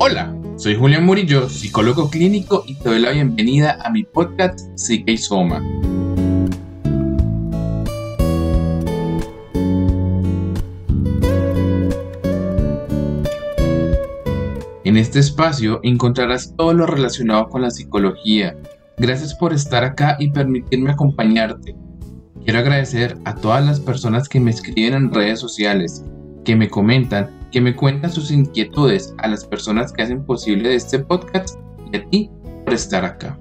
Hola, soy Julián Murillo, psicólogo clínico y te doy la bienvenida a mi podcast Psique y Soma. En este espacio encontrarás todo lo relacionado con la psicología. Gracias por estar acá y permitirme acompañarte. Quiero agradecer a todas las personas que me escriben en redes sociales, que me comentan que me cuentan sus inquietudes a las personas que hacen posible este podcast y a ti por estar acá.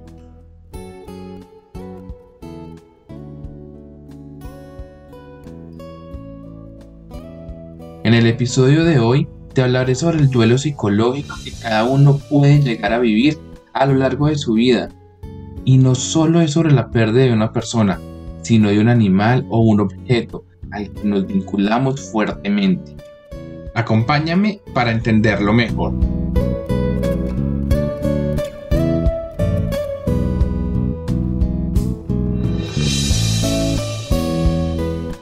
En el episodio de hoy te hablaré sobre el duelo psicológico que cada uno puede llegar a vivir a lo largo de su vida. Y no solo es sobre la pérdida de una persona, sino de un animal o un objeto al que nos vinculamos fuertemente. Acompáñame para entenderlo mejor.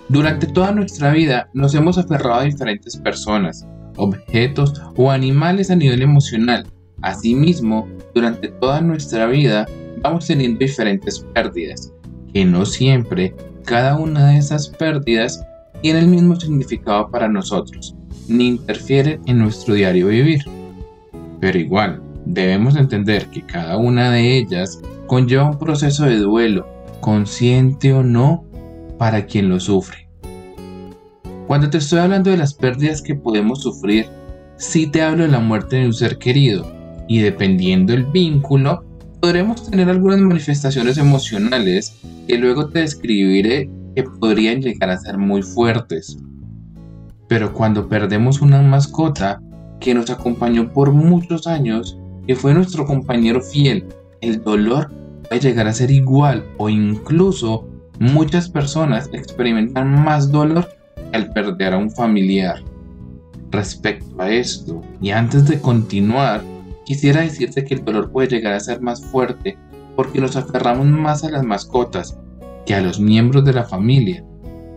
Durante toda nuestra vida nos hemos aferrado a diferentes personas, objetos o animales a nivel emocional. Asimismo, durante toda nuestra vida vamos teniendo diferentes pérdidas, que no siempre cada una de esas pérdidas tiene el mismo significado para nosotros ni interfiere en nuestro diario vivir. Pero igual, debemos entender que cada una de ellas conlleva un proceso de duelo, consciente o no, para quien lo sufre. Cuando te estoy hablando de las pérdidas que podemos sufrir, sí te hablo de la muerte de un ser querido, y dependiendo del vínculo, podremos tener algunas manifestaciones emocionales que luego te describiré que podrían llegar a ser muy fuertes. Pero cuando perdemos una mascota que nos acompañó por muchos años, que fue nuestro compañero fiel, el dolor puede llegar a ser igual o incluso muchas personas experimentan más dolor al perder a un familiar. Respecto a esto, y antes de continuar, quisiera decirte que el dolor puede llegar a ser más fuerte porque nos aferramos más a las mascotas que a los miembros de la familia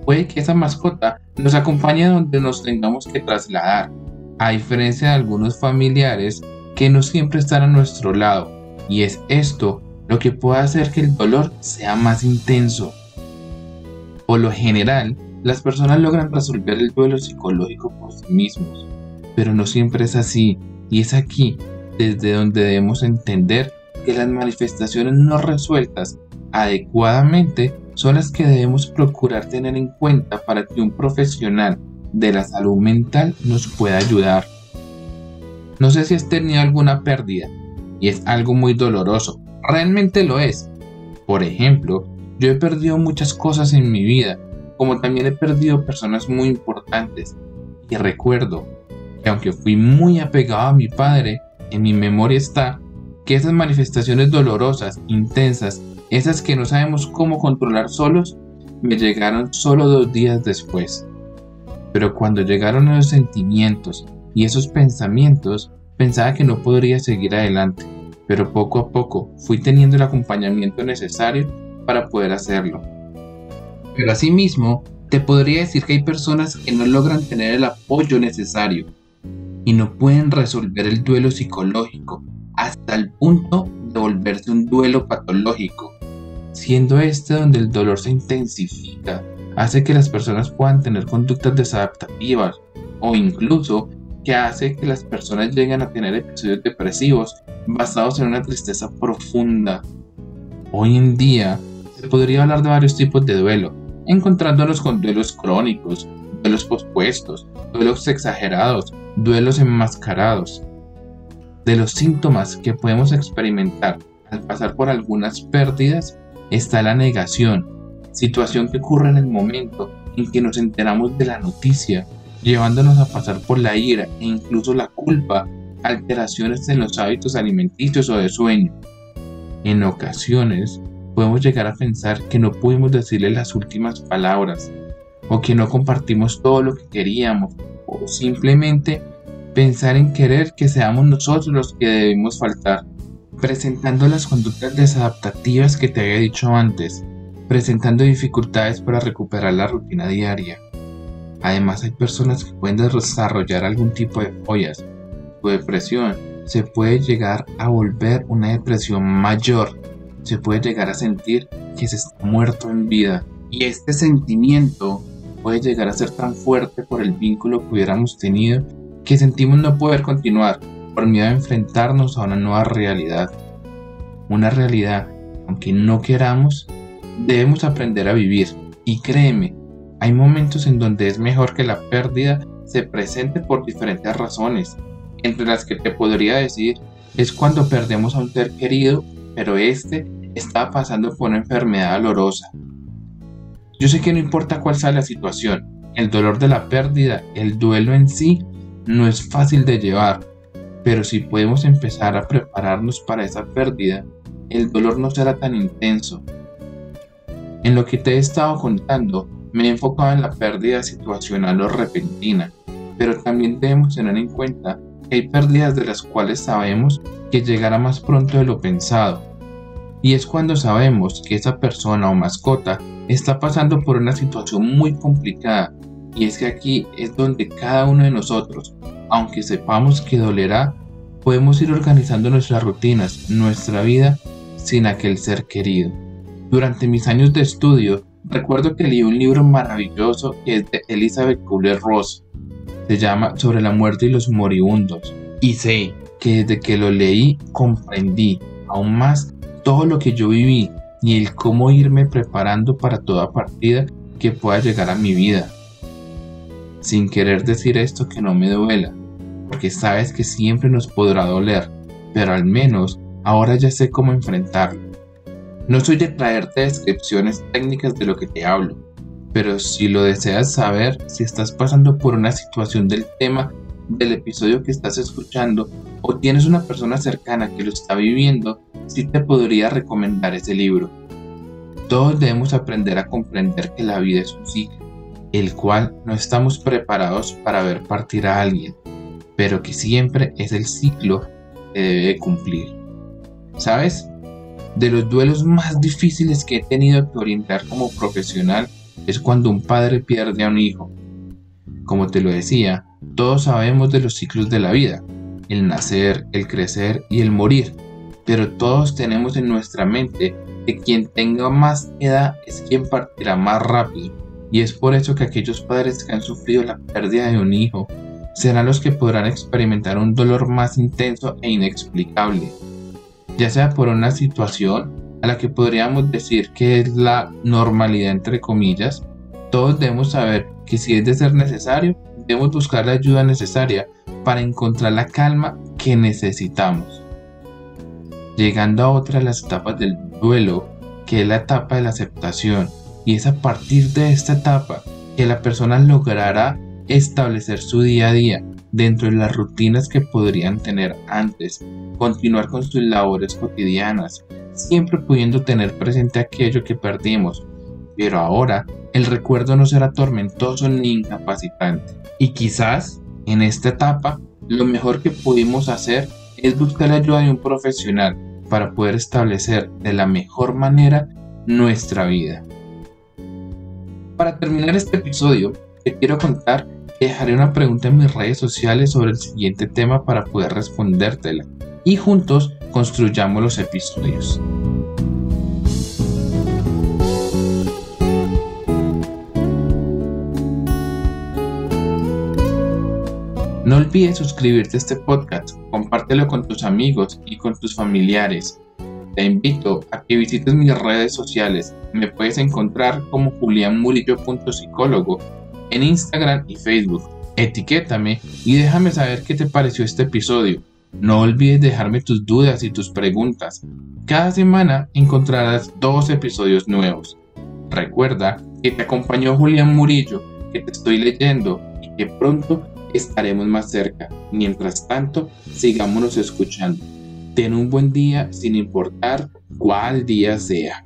puede que esa mascota nos acompañe donde nos tengamos que trasladar, a diferencia de algunos familiares que no siempre están a nuestro lado, y es esto lo que puede hacer que el dolor sea más intenso. Por lo general, las personas logran resolver el duelo psicológico por sí mismos, pero no siempre es así, y es aquí desde donde debemos entender que las manifestaciones no resueltas adecuadamente son las que debemos procurar tener en cuenta para que un profesional de la salud mental nos pueda ayudar. No sé si has tenido alguna pérdida y es algo muy doloroso. Realmente lo es. Por ejemplo, yo he perdido muchas cosas en mi vida, como también he perdido personas muy importantes. Y recuerdo que aunque fui muy apegado a mi padre, en mi memoria está que esas manifestaciones dolorosas, intensas esas que no sabemos cómo controlar solos, me llegaron solo dos días después. Pero cuando llegaron esos sentimientos y esos pensamientos, pensaba que no podría seguir adelante, pero poco a poco fui teniendo el acompañamiento necesario para poder hacerlo. Pero asimismo, te podría decir que hay personas que no logran tener el apoyo necesario y no pueden resolver el duelo psicológico hasta el punto de volverse un duelo patológico siendo este donde el dolor se intensifica, hace que las personas puedan tener conductas desadaptativas o incluso que hace que las personas lleguen a tener episodios depresivos basados en una tristeza profunda. Hoy en día se podría hablar de varios tipos de duelo, encontrándonos con duelos crónicos, duelos pospuestos, duelos exagerados, duelos enmascarados. De los síntomas que podemos experimentar al pasar por algunas pérdidas está la negación, situación que ocurre en el momento en que nos enteramos de la noticia, llevándonos a pasar por la ira e incluso la culpa, alteraciones en los hábitos alimenticios o de sueño. En ocasiones podemos llegar a pensar que no pudimos decirle las últimas palabras, o que no compartimos todo lo que queríamos, o simplemente pensar en querer que seamos nosotros los que debemos faltar presentando las conductas desadaptativas que te había dicho antes, presentando dificultades para recuperar la rutina diaria. Además hay personas que pueden desarrollar algún tipo de follas o depresión se puede llegar a volver una depresión mayor. Se puede llegar a sentir que se está muerto en vida. Y este sentimiento puede llegar a ser tan fuerte por el vínculo que hubiéramos tenido que sentimos no poder continuar por miedo a enfrentarnos a una nueva realidad. Una realidad, aunque no queramos, debemos aprender a vivir. Y créeme, hay momentos en donde es mejor que la pérdida se presente por diferentes razones, entre las que te podría decir es cuando perdemos a un ser querido, pero este está pasando por una enfermedad dolorosa. Yo sé que no importa cuál sea la situación, el dolor de la pérdida, el duelo en sí, no es fácil de llevar, pero si podemos empezar a prepararnos para esa pérdida, el dolor no será tan intenso. En lo que te he estado contando, me he enfocado en la pérdida situacional o repentina, pero también debemos tener en cuenta que hay pérdidas de las cuales sabemos que llegará más pronto de lo pensado. Y es cuando sabemos que esa persona o mascota está pasando por una situación muy complicada. Y es que aquí es donde cada uno de nosotros, aunque sepamos que dolerá, podemos ir organizando nuestras rutinas, nuestra vida, sin aquel ser querido. Durante mis años de estudio, recuerdo que leí un libro maravilloso que es de Elizabeth Kubler-Ross. Se llama Sobre la muerte y los moribundos. Y sé que desde que lo leí comprendí aún más todo lo que yo viví y el cómo irme preparando para toda partida que pueda llegar a mi vida. Sin querer decir esto que no me duela, porque sabes que siempre nos podrá doler, pero al menos ahora ya sé cómo enfrentarlo. No soy de traerte descripciones técnicas de lo que te hablo, pero si lo deseas saber, si estás pasando por una situación del tema del episodio que estás escuchando o tienes una persona cercana que lo está viviendo, sí te podría recomendar ese libro. Todos debemos aprender a comprender que la vida es un ciclo, el cual no estamos preparados para ver partir a alguien, pero que siempre es el ciclo que debe cumplir. ¿Sabes? De los duelos más difíciles que he tenido que orientar como profesional es cuando un padre pierde a un hijo. Como te lo decía, todos sabemos de los ciclos de la vida, el nacer, el crecer y el morir, pero todos tenemos en nuestra mente que quien tenga más edad es quien partirá más rápido, y es por eso que aquellos padres que han sufrido la pérdida de un hijo serán los que podrán experimentar un dolor más intenso e inexplicable, ya sea por una situación a la que podríamos decir que es la normalidad entre comillas, todos debemos saber que si es de ser necesario, debemos buscar la ayuda necesaria para encontrar la calma que necesitamos. Llegando a otra de las etapas del duelo, que es la etapa de la aceptación, y es a partir de esta etapa que la persona logrará establecer su día a día dentro de las rutinas que podrían tener antes, continuar con sus labores cotidianas, siempre pudiendo tener presente aquello que perdimos, pero ahora el recuerdo no será tormentoso ni incapacitante. Y quizás en esta etapa lo mejor que pudimos hacer es buscar la ayuda de un profesional para poder establecer de la mejor manera nuestra vida. Para terminar este episodio, te quiero contar que dejaré una pregunta en mis redes sociales sobre el siguiente tema para poder respondértela y juntos construyamos los episodios. No olvides suscribirte a este podcast, compártelo con tus amigos y con tus familiares. Te invito a que visites mis redes sociales. Me puedes encontrar como julianmurillo.psicólogo en Instagram y Facebook. Etiquétame y déjame saber qué te pareció este episodio. No olvides dejarme tus dudas y tus preguntas. Cada semana encontrarás dos episodios nuevos. Recuerda que te acompañó Julián Murillo, que te estoy leyendo y que pronto estaremos más cerca. Mientras tanto, sigámonos escuchando. Ten un buen día sin importar cuál día sea.